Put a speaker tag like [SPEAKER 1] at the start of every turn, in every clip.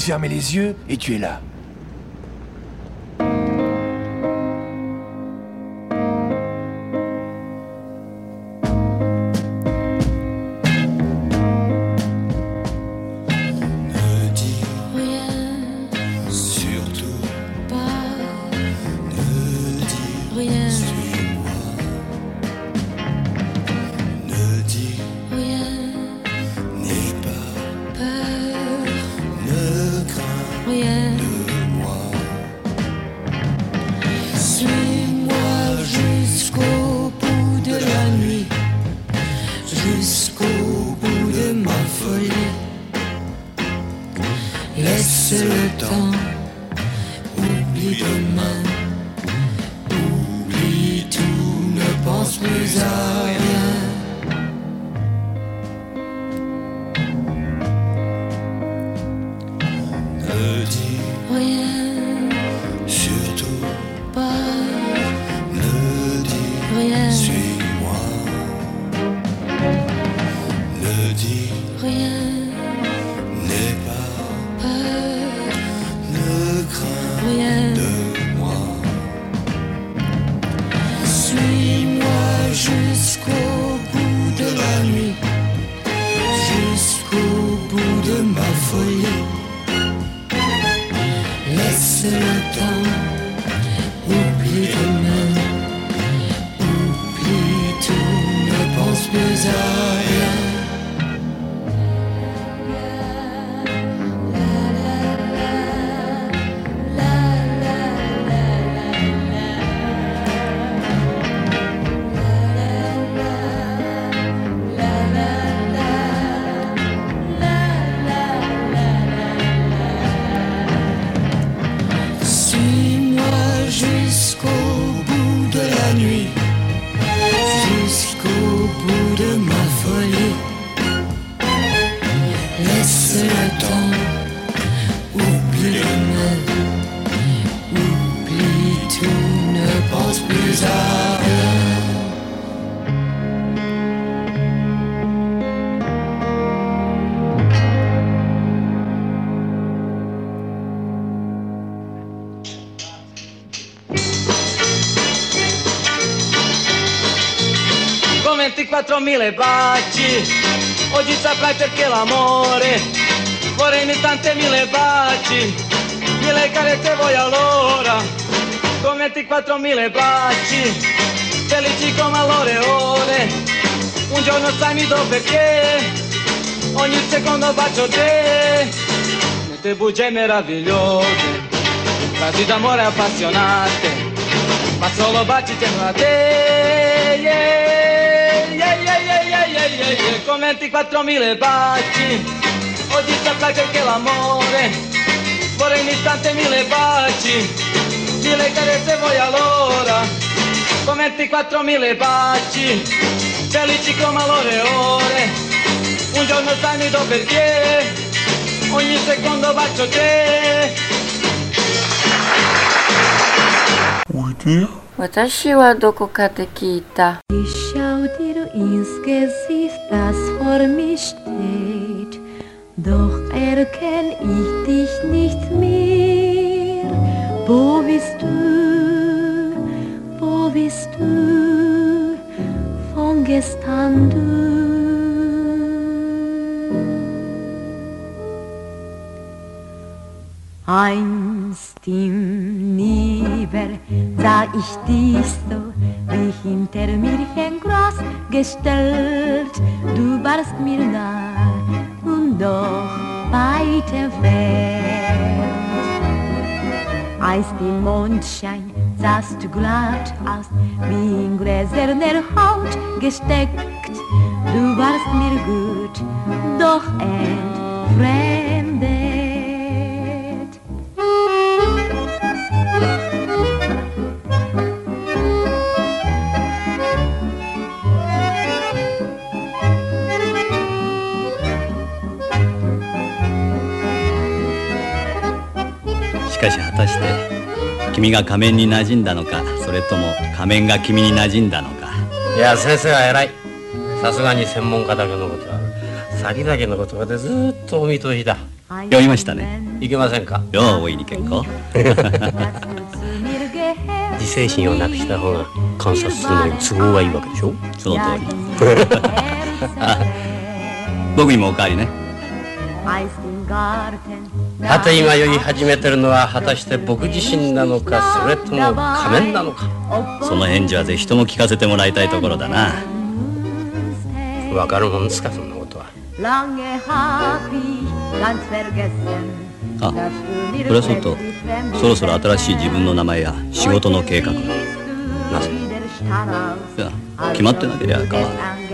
[SPEAKER 1] de fermer les yeux et tu es là. nuit.
[SPEAKER 2] Mille baci Oggi saprai perché l'amore Vorrei tante mille baci Mille carezze voi allora Con 24 mille baci Felici come all'ore ore Un giorno sai mi do perché Ogni secondo bacio te Mette bugie meravigliose Frasi d'amore appassionate ma solo baci tengo a te, yeah, con 24.000 baci. Oggi saprai perché l'amore Vorrei in istante mille baci. Mille carezze voi allora? Con 24.000 baci. Felici come all'ore ore. Un giorno sai mi do perché Ogni secondo bacio te
[SPEAKER 3] dir? Watashi wa doko ka de. Ich schau dir
[SPEAKER 4] ins Gesicht, das vor mir steht. Doch erkenn ich dich nicht mehr. Wo bist du? Wo bist du? Von gestern du. Einst im ich dich so wie hinter mir ein Gras gestellt. Du warst mir nah und doch weit entfernt. Als die Mondschein sahst du glatt aus, wie in gläserner Haut gesteckt. Du warst mir gut, doch entfremd.
[SPEAKER 5] 君が仮面に馴染んだのかそれとも仮面が君に馴染んだのか。
[SPEAKER 6] いや先生は偉い。さすがに専門家だけのことは先々の言葉でずっとお見通しだ。
[SPEAKER 5] 読みましたね。
[SPEAKER 6] いけませんか？
[SPEAKER 5] よう大いに結構
[SPEAKER 6] 自制心をなくした方が観察するのに都合がいいわけでしょ？
[SPEAKER 5] その通り。僕にもおかわりね
[SPEAKER 6] さて今より始めてるのは果たして僕自身なのかそれとも仮面なのか。
[SPEAKER 5] その返事はぜひとも聞かせてもらいたいところだな。
[SPEAKER 6] わかるもんですかそんなことは。
[SPEAKER 5] あそれはそうとそろそろ新しい自分の名前や仕事の計画。が
[SPEAKER 6] なぜ？
[SPEAKER 5] いや決まってなければ構わない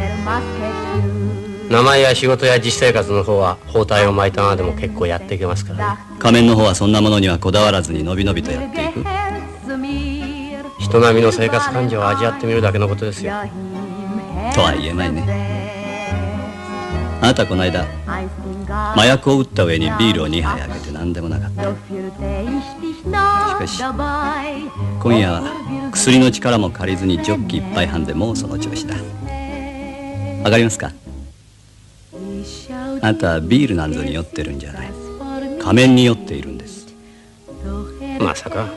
[SPEAKER 6] 名前や仕事や実生活の方は包帯を巻いたままでも結構やっていけますからね。
[SPEAKER 5] 仮面の方はそんなものにはこだわらずにのびのびとやっていく。
[SPEAKER 6] 人並みの生活感情を味わってみるだけのことですよ。
[SPEAKER 5] とは言えないね。あなたこの間麻薬を打った上にビールを2杯あげて何でもなかった。しかし今夜は薬の力も借りずにジョッキ一杯半でもうその調子だ。わかりますか？あなたはビールなんぞに酔ってるんじゃない仮面に酔っているんです
[SPEAKER 6] まさか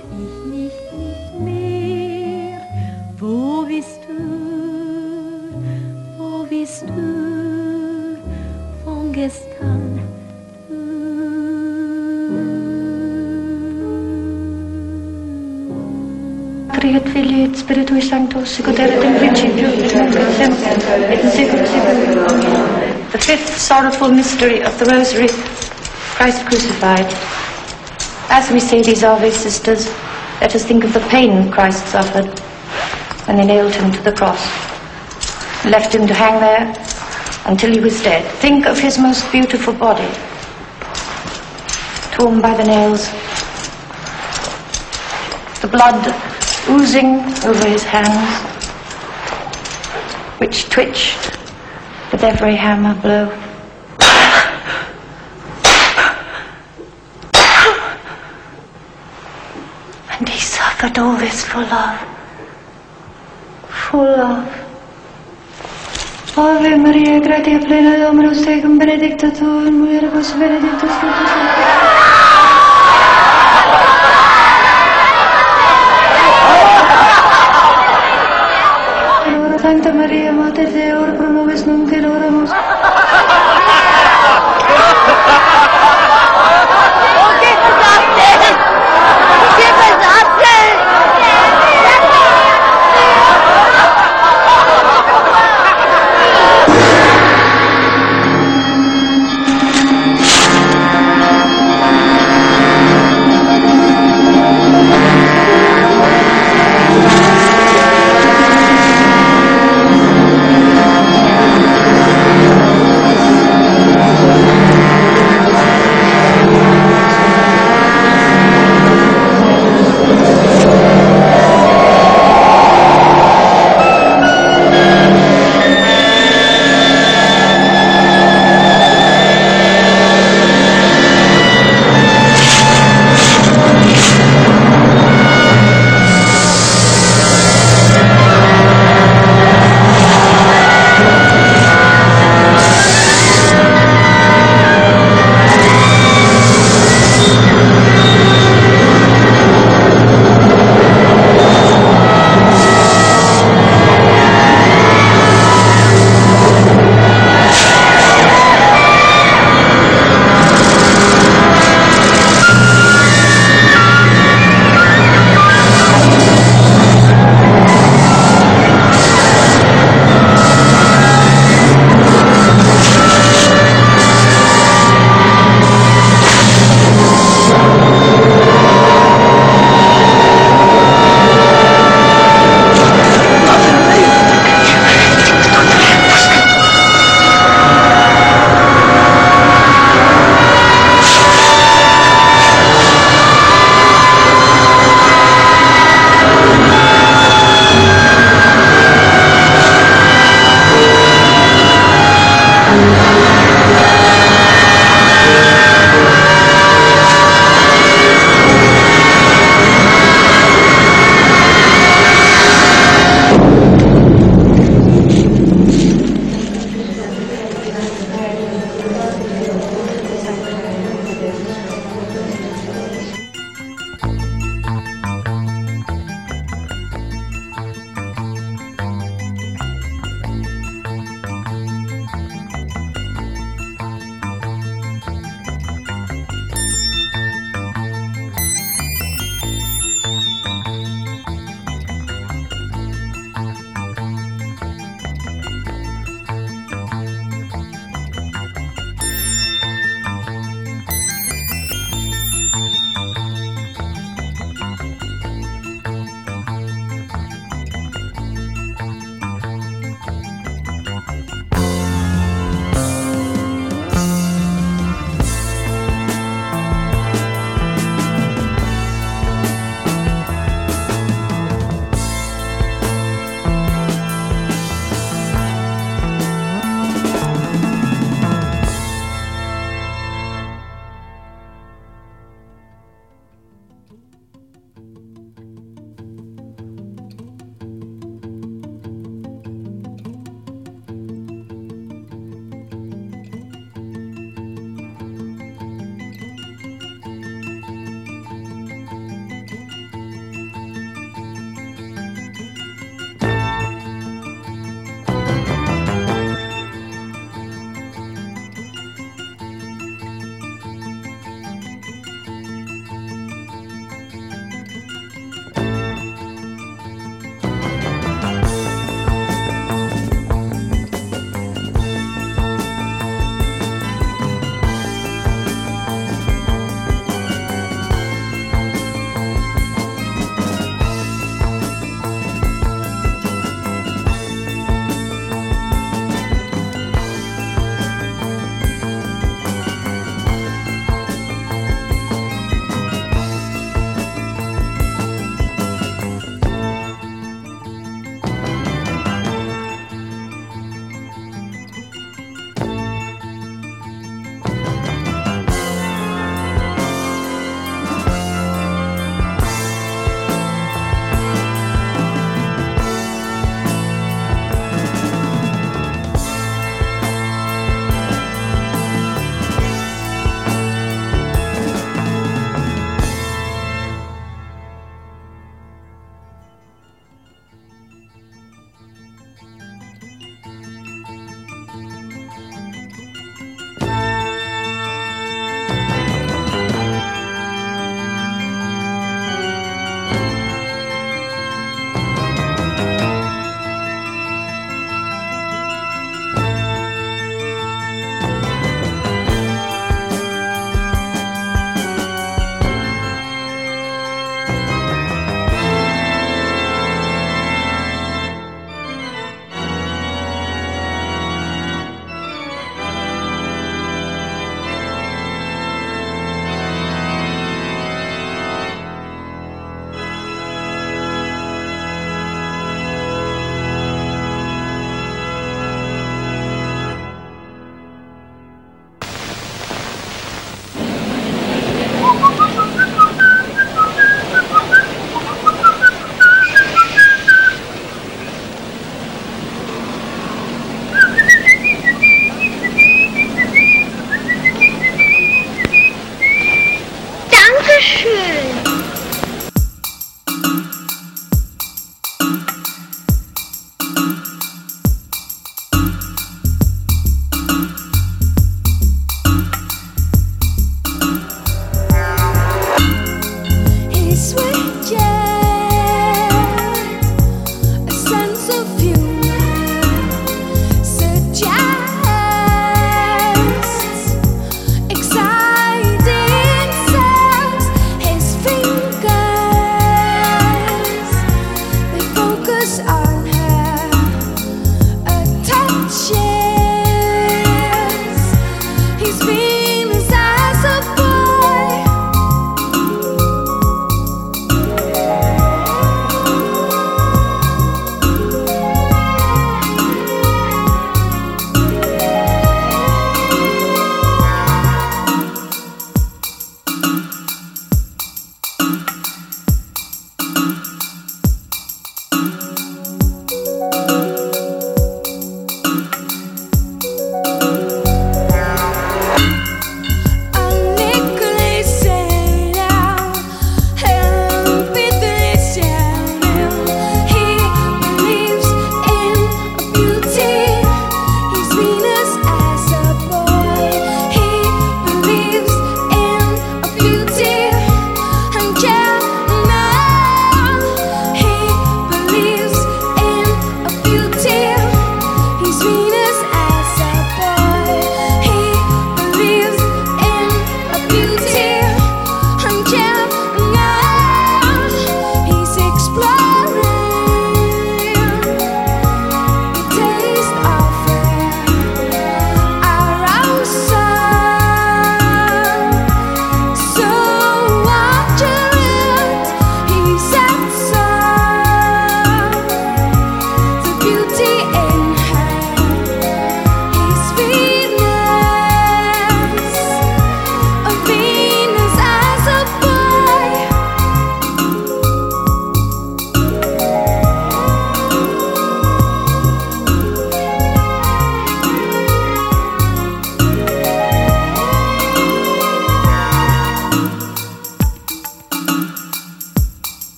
[SPEAKER 7] Filii et Spiritui Sanctus, sicut erat in principio, et nunc et semper, et in saecula saeculorum. The fifth sorrowful mystery of the Rosary, Christ crucified. As we say these Ave sisters, let us think of the pain Christ suffered when they nailed him to the cross, left him to hang there until he was dead. Think of his most beautiful body, torn by the nails, the blood oozing over his hands, which twitched with every hammer blow. And he suffered all this for love. For love. Ave Maria, gratia plena Dominus tecum, benedicta tu in mulieribus, benedictus fructus Santa María, Mater de Or, promoves nunc
[SPEAKER 8] que oramos.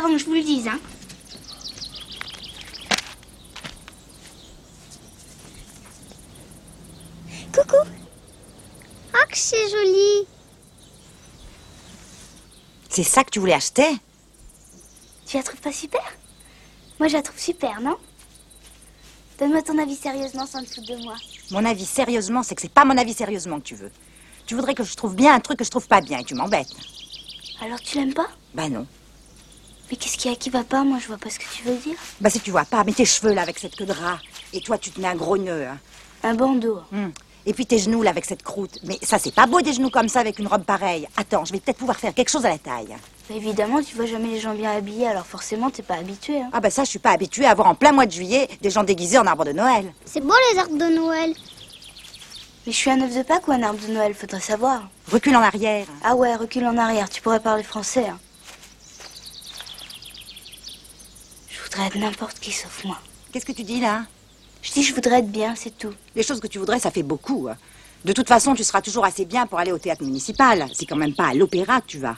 [SPEAKER 8] avant que je vous le dise, hein. Coucou. Ah, que c'est joli.
[SPEAKER 9] C'est ça que tu voulais acheter?
[SPEAKER 8] Tu la trouves pas super? Moi, je la trouve super, non? Donne-moi ton avis sérieusement sans te foutre de moi.
[SPEAKER 9] Mon avis sérieusement, c'est que c'est pas mon avis sérieusement que tu veux. Tu voudrais que je trouve bien un truc que je trouve pas bien et tu m'embêtes.
[SPEAKER 8] Alors tu l'aimes pas?
[SPEAKER 9] Bah non.
[SPEAKER 8] Mais qu'est-ce qu'il y a qui va pas Moi, je vois pas ce que tu veux dire.
[SPEAKER 9] Bah si tu vois pas, mais tes cheveux là avec cette queue de rat. Et toi, tu te mets un gros nœud. hein.
[SPEAKER 8] Un bandeau.
[SPEAKER 9] Hum. Et puis tes genoux là avec cette croûte. Mais ça, c'est pas beau des genoux comme ça avec une robe pareille. Attends, je vais peut-être pouvoir faire quelque chose à la taille.
[SPEAKER 8] Mais évidemment, tu vois jamais les gens bien habillés, alors forcément, t'es pas habitué. Hein.
[SPEAKER 9] Ah bah ça, je suis pas habituée à voir en plein mois de juillet des gens déguisés en arbre de Noël.
[SPEAKER 8] C'est beau les arbres de Noël. Mais je suis un œuf de Pâques ou un arbre de Noël, faudrait savoir.
[SPEAKER 9] Recule en arrière.
[SPEAKER 8] Ah ouais, recule en arrière, tu pourrais parler français. hein. Je voudrais être n'importe qui sauf moi.
[SPEAKER 9] Qu'est-ce que tu dis là?
[SPEAKER 8] Je dis je voudrais être bien, c'est tout.
[SPEAKER 9] Les choses que tu voudrais, ça fait beaucoup. hein. De toute façon, tu seras toujours assez bien pour aller au théâtre municipal. C'est quand même pas à l'opéra que tu vas.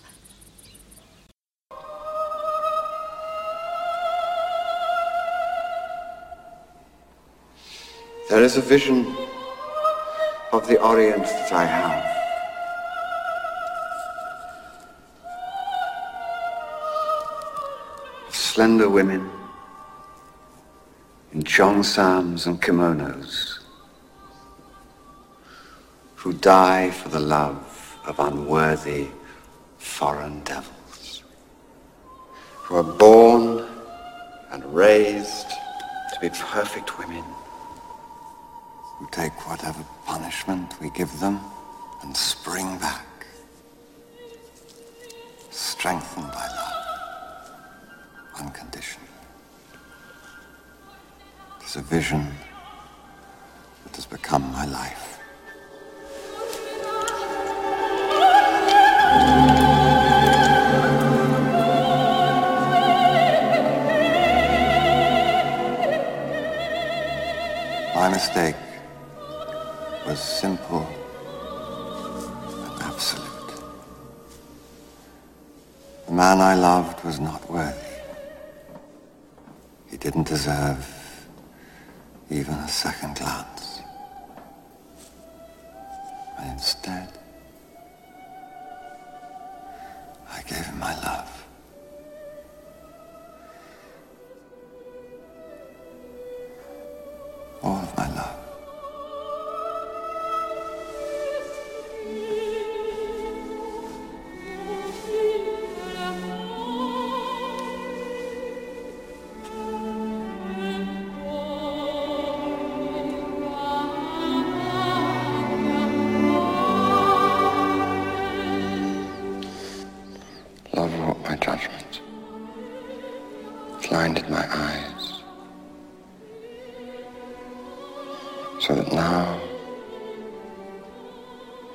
[SPEAKER 10] There is a vision of the Orient that I have. Slender women in cheongsams and kimonos who die for the love of unworthy foreign devils, who are born and raised to be perfect women who take whatever punishment we give them and spring back, strengthened by It is a vision that has become my life. My mistake was simple and absolute. The man I loved was not worthy. He didn't deserve even a second glance. So that now,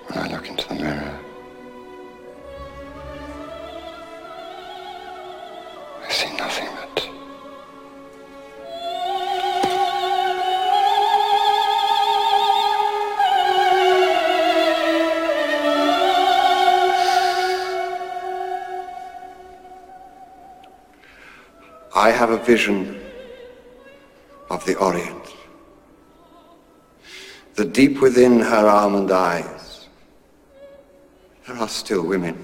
[SPEAKER 10] when I look into the mirror, I see nothing but I have a vision deep within her almond eyes, there are still women.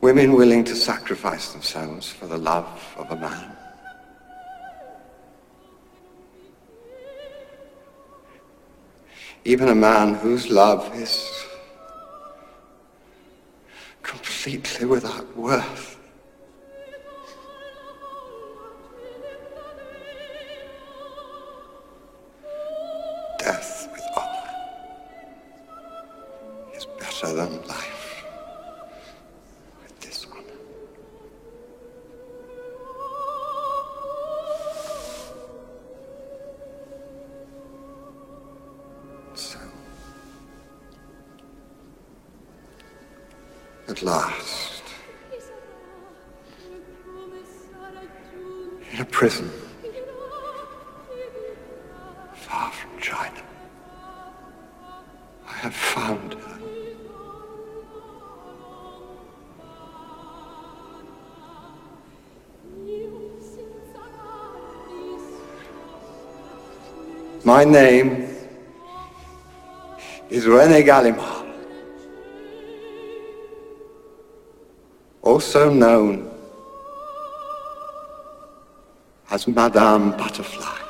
[SPEAKER 10] Women willing to sacrifice themselves for the love of a man. Even a man whose love is completely without worth. Than life with dishonor. So, at last, in a prison
[SPEAKER 11] My name is René Gallimard, also known as Madame Butterfly.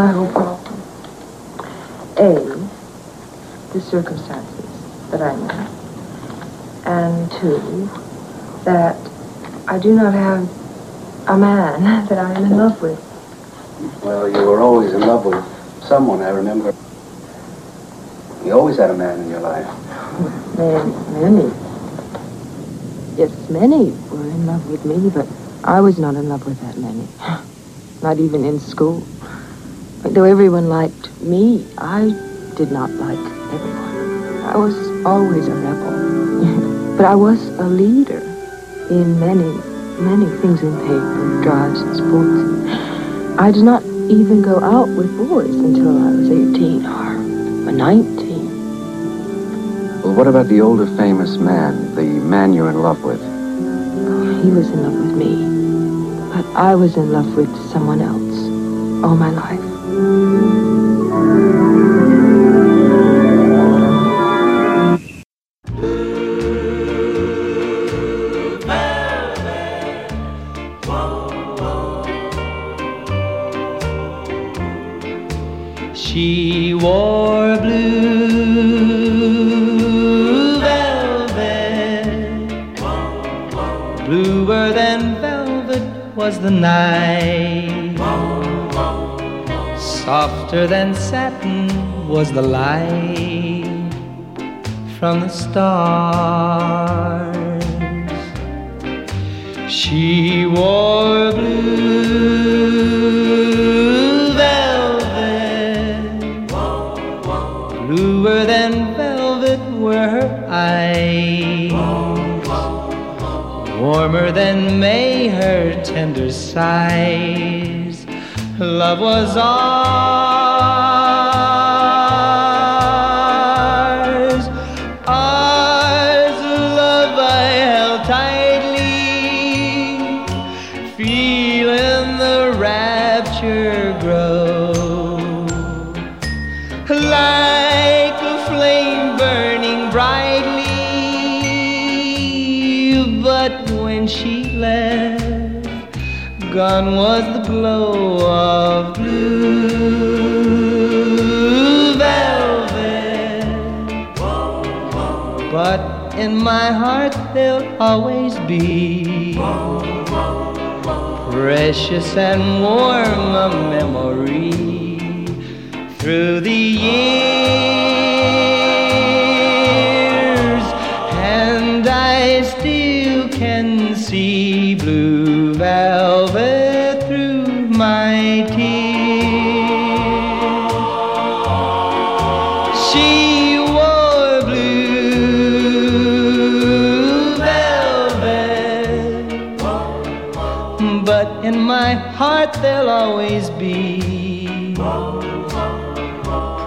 [SPEAKER 12] My
[SPEAKER 13] whole problem. A, the circumstances that I'm in, and two, that I do not have a man that I am in love with.
[SPEAKER 14] Well, you were always in love with someone, I remember. You always had a man in your life.
[SPEAKER 13] Many, many. Yes, many were in love with me, but I was not in love with that many. Not even in school. But though everyone liked me, I did not like everyone. I was always a rebel. but I was a leader in many, many things in paper, drives, and sports. I did not even go out with boys until I was 18 or 19.
[SPEAKER 14] Well, what about the older famous man, the man you're in love with?
[SPEAKER 13] Oh, he was in love with me. But I was in love with someone else all my life.
[SPEAKER 15] Bluer than velvet was the night. Softer than satin was the light from the stars. She wore blue Warmer than May her tender sighs. Love was ours. Gone was the glow of blue velvet. But in my heart, there'll always be precious and warm a memory through the years, always be.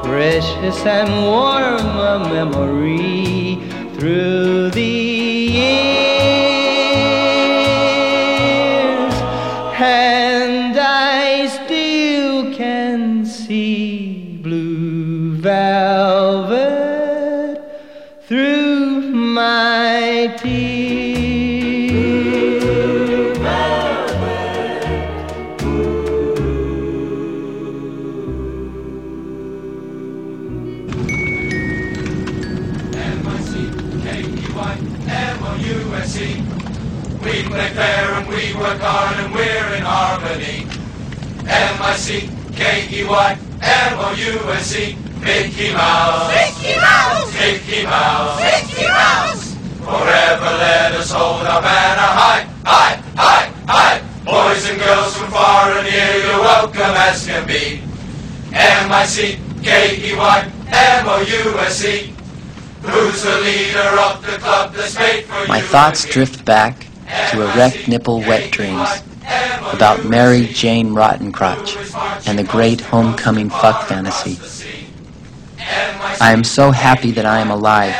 [SPEAKER 15] Precious and warm a memory through the
[SPEAKER 16] M-I-C-K-E-Y, M-O-U-S-E. Mickey Mouse.
[SPEAKER 17] Mickey Mouse.
[SPEAKER 16] Mickey Mouse.
[SPEAKER 17] Mickey Mouse.
[SPEAKER 16] Forever let us hold our banner high, high, high, high. Boys and girls from far and near, you're welcome as can be. M-I-C-K-E-Y, M-O-U-S-E. Who's the leader of the club that's made for
[SPEAKER 18] My
[SPEAKER 16] you?
[SPEAKER 18] thoughts drift back to erect nipple wet dreams about Mary Jane Rottencrotch and the great homecoming fuck fantasy. I am so happy that I am alive,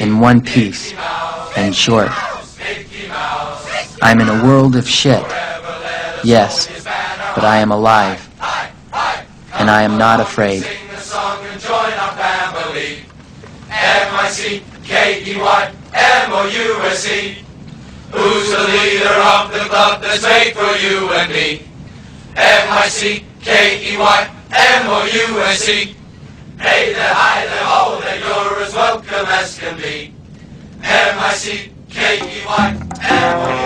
[SPEAKER 18] in one piece and short. I'm in a world of shit, yes, but I am alive, and I am not afraid.
[SPEAKER 16] Sing Who's the leader of the club that's made for you and me? M-I-C-K-E-Y, M-O-U-S-E. Hey there, hi there, ho there, you're as welcome as can be. M-I-C-K-E-Y, M-O-U-S-E.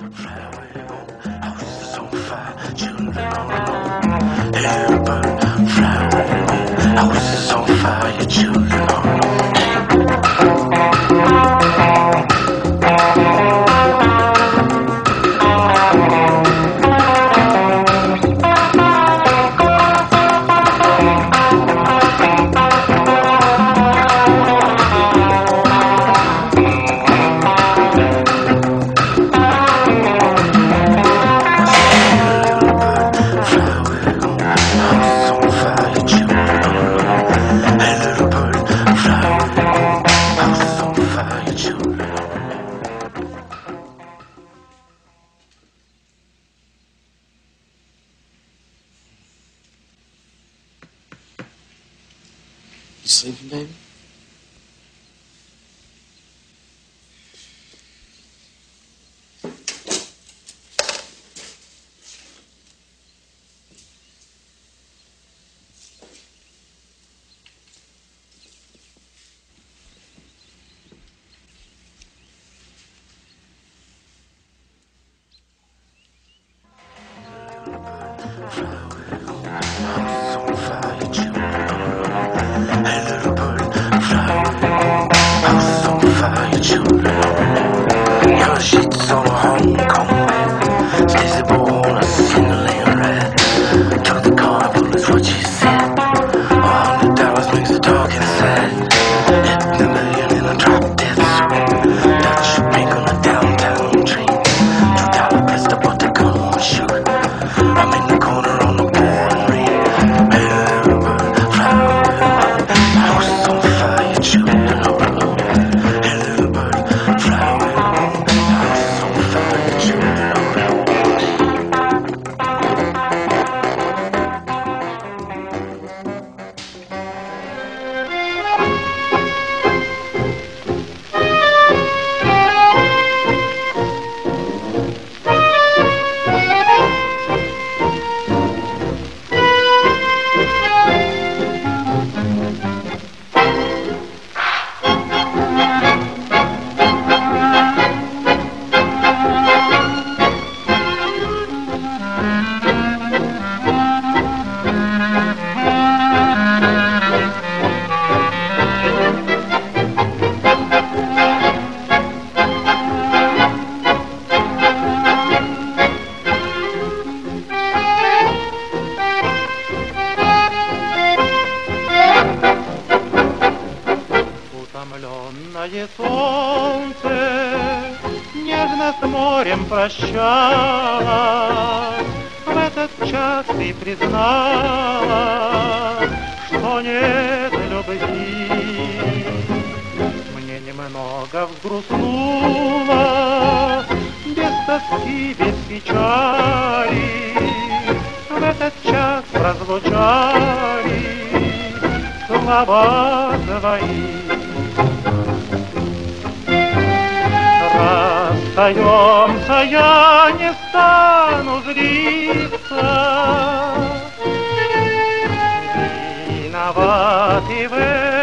[SPEAKER 19] Heaven, flower, houses on fire, children.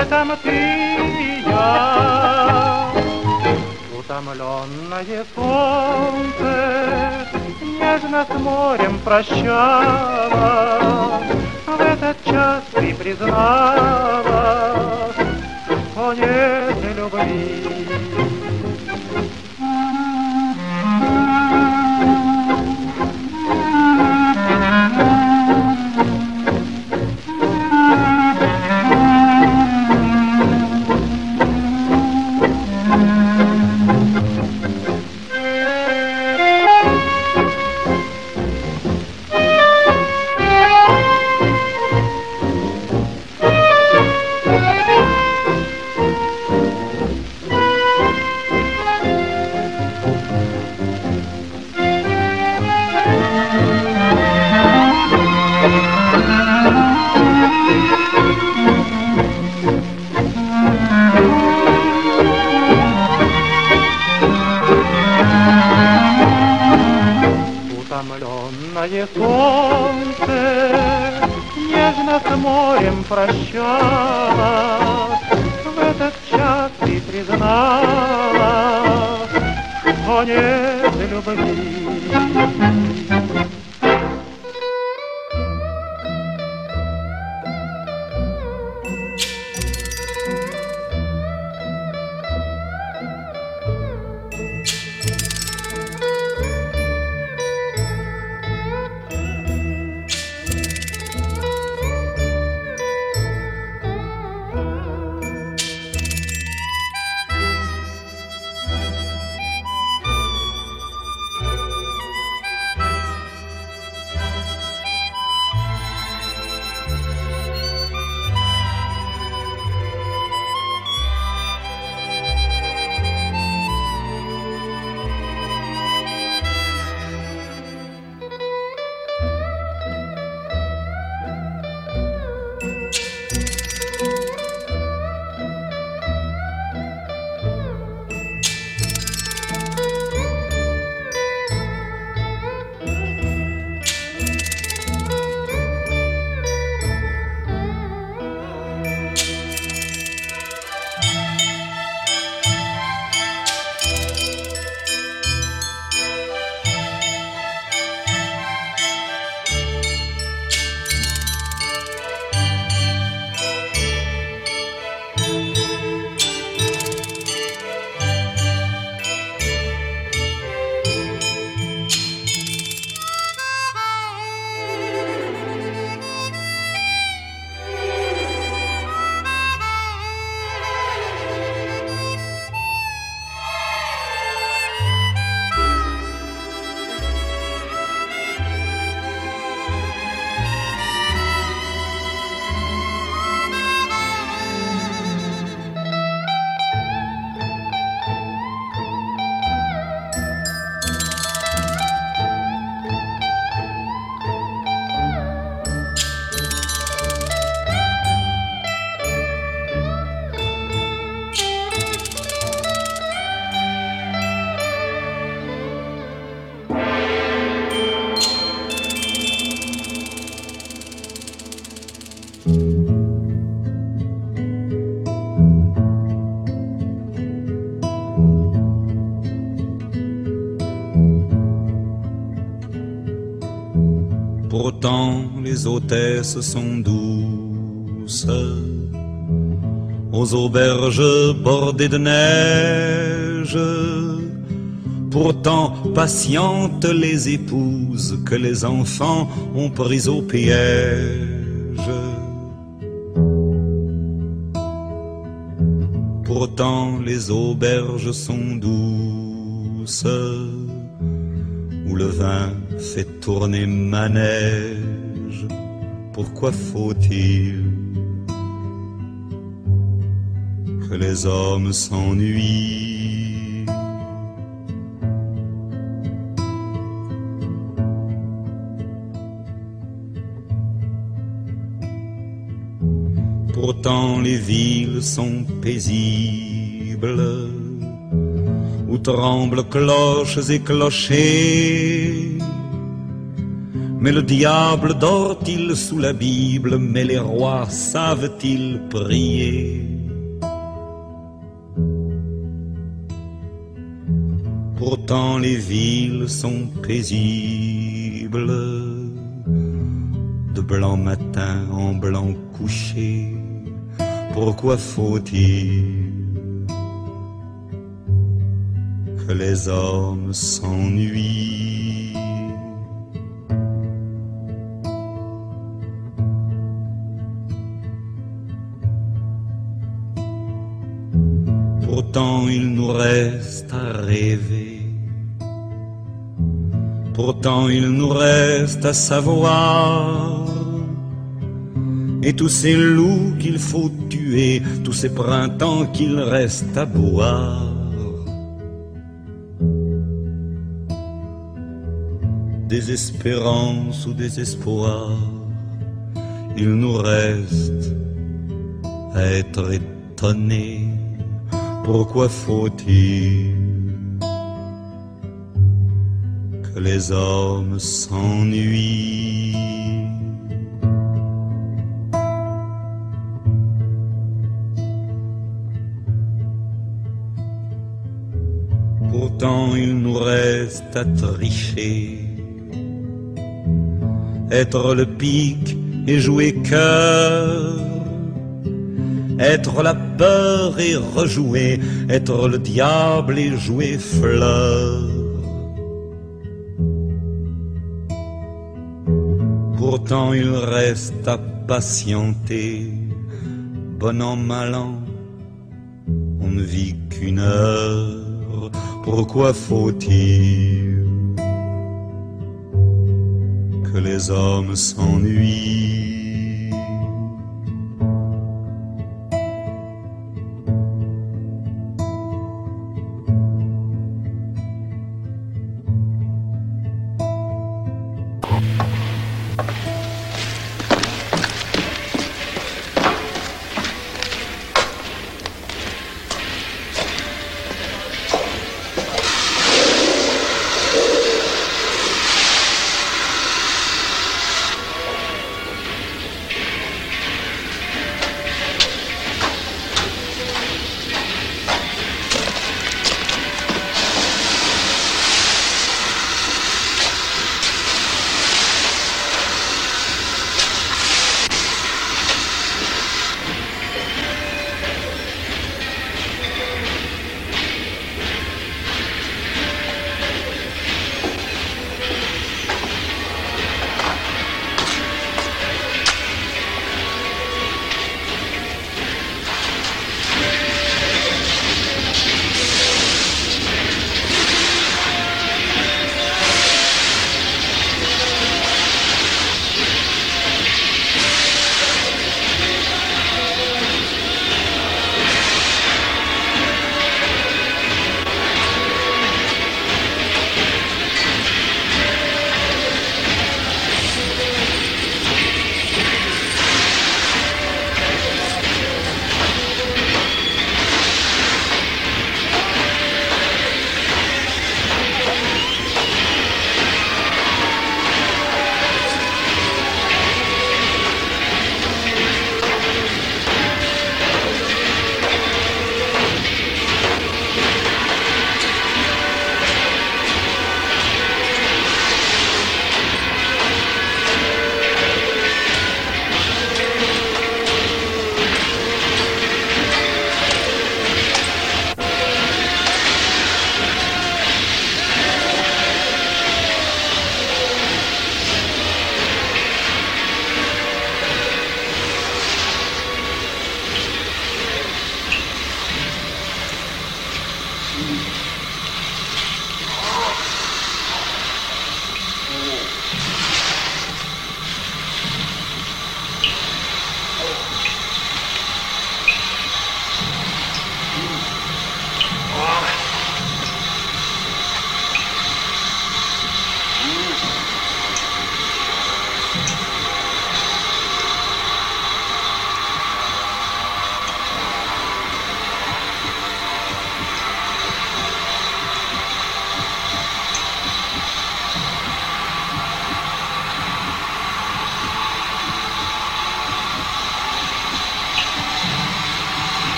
[SPEAKER 20] летом ты и я. Утомленное солнце нежно с морем прощала, В этот час ты признала, что нет любви.
[SPEAKER 21] Les hôtesses sont douces aux auberges bordées de neige. Pourtant patientes les épouses que les enfants ont prises au piège. Pourtant les auberges sont douces où le vin fait tourner manège. Pourquoi faut-il que les hommes s'ennuient Pourtant les villes sont paisibles où tremblent cloches et clochers. Mais le diable dort-il sous la Bible, mais les rois savent-ils prier? Pourtant les villes sont paisibles, de blanc matin en blanc couché. Pourquoi faut-il que les hommes s'ennuient? Pourtant il nous reste à rêver. Pourtant il nous reste à savoir. Et tous ces loups qu'il faut tuer, tous ces printemps qu'il reste à boire. Désespérance ou désespoir, il nous reste à être étonnés. Pourquoi faut-il que les hommes s'ennuient? Pourtant il nous reste à tricher, être le pic et jouer cœur, être la peur et rejouer, être le diable et jouer fleur. Pourtant il reste à patienter, bon an, mal an, on ne vit qu'une heure, pourquoi faut-il que les hommes s'ennuient?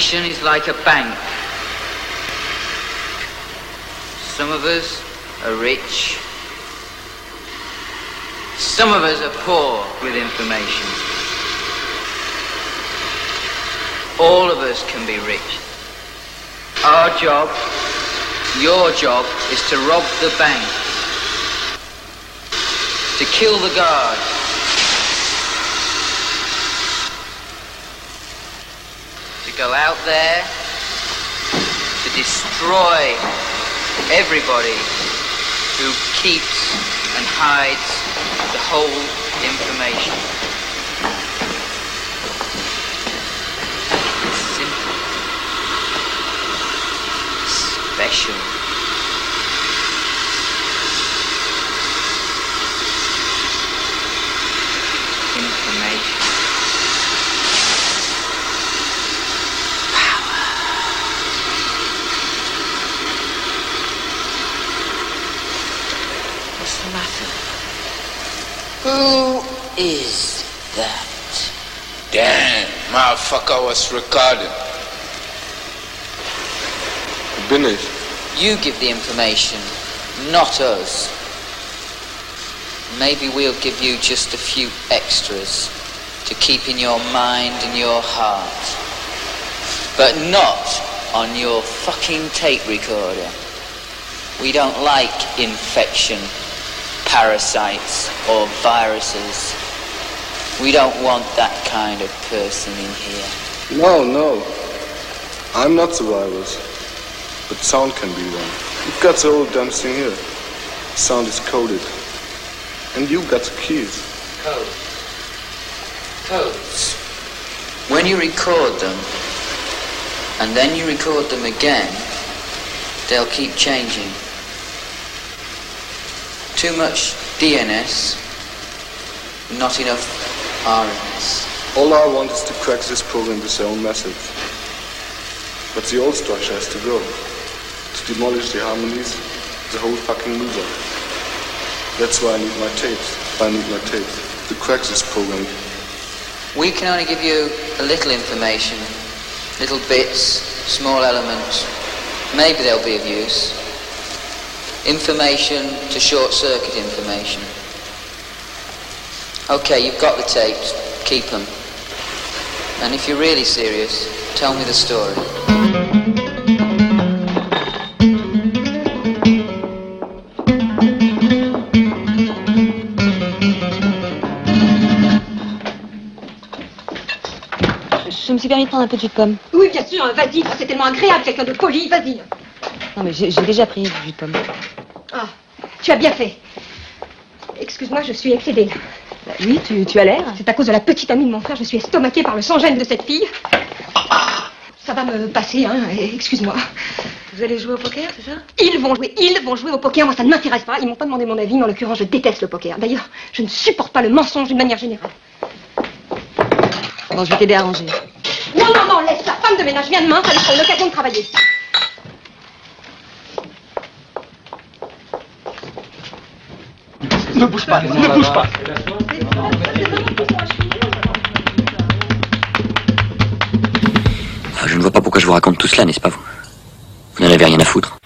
[SPEAKER 22] Information is like a bank. Some of us are rich. Some of us are poor with information. All of us can be rich. Our job, your job, is to rob the bank. to kill the guard. Go out there to destroy everybody who keeps and hides the whole information. Simple. Special. Information. What's the matter? Who is that?
[SPEAKER 23] Damn, motherfucker was recording.
[SPEAKER 22] Bin. You give the information, not us. Maybe we'll give you just a few extras to keep in your mind and your heart. But not on your fucking tape recorder. We don't like infection, parasites, or viruses. We don't want that kind of person in here.
[SPEAKER 24] No, no. I'm not the virus. But sound can be one. You've got the whole damn thing here. Sound is coded. And you've got the keys.
[SPEAKER 22] Codes. Codes. When you record them, and then you record them again, they'll keep changing. Too much DNS, not enough RNS.
[SPEAKER 24] All I want is to crack this program with their own message. But the old structure has to go. To demolish the harmonies, the whole fucking loser. That's why I need my tapes. I need my tapes. To crack this program.
[SPEAKER 22] We can only give you a little information, little bits, small elements. Maybe they'll be of use. Information to short circuit information. Okay, you've got the tapes. Keep them. And if you're really serious, tell me the story.
[SPEAKER 25] Je me suis permis de prendre un peu de jus de pomme.
[SPEAKER 26] Oui, bien sûr, vas-y, c'est tellement agréable, quelqu'un de poli, vas-y.
[SPEAKER 25] Non, mais j'ai j'ai déjà pris du jus de pomme.
[SPEAKER 26] Ah, tu as bien fait. Excuse-moi, je suis excédée.
[SPEAKER 25] Bah oui, tu, tu as l'air.
[SPEAKER 26] C'est à cause de la petite amie de mon frère, je suis estomaquée par le sans-gêne de cette fille. Ça va me passer, hein, excuse-moi.
[SPEAKER 25] Vous allez jouer au poker, c'est ça?
[SPEAKER 26] Ils vont jouer, ils vont jouer au poker, moi ça ne m'intéresse pas. Ils m'ont pas demandé mon avis, mais en l'occurrence je déteste le poker. D'ailleurs, je ne supporte pas le mensonge d'une manière générale.
[SPEAKER 25] Bon, je vais t'aider à ranger.
[SPEAKER 26] Non, non, non, laisse, la femme de ménage vient demain, ça lui fera une occasion de travailler.
[SPEAKER 1] Ne bouge pas, ne bouge pas.
[SPEAKER 5] Ah, je ne vois pas pourquoi je vous raconte tout cela, n'est-ce pas vous? Vous n'en avez rien à foutre.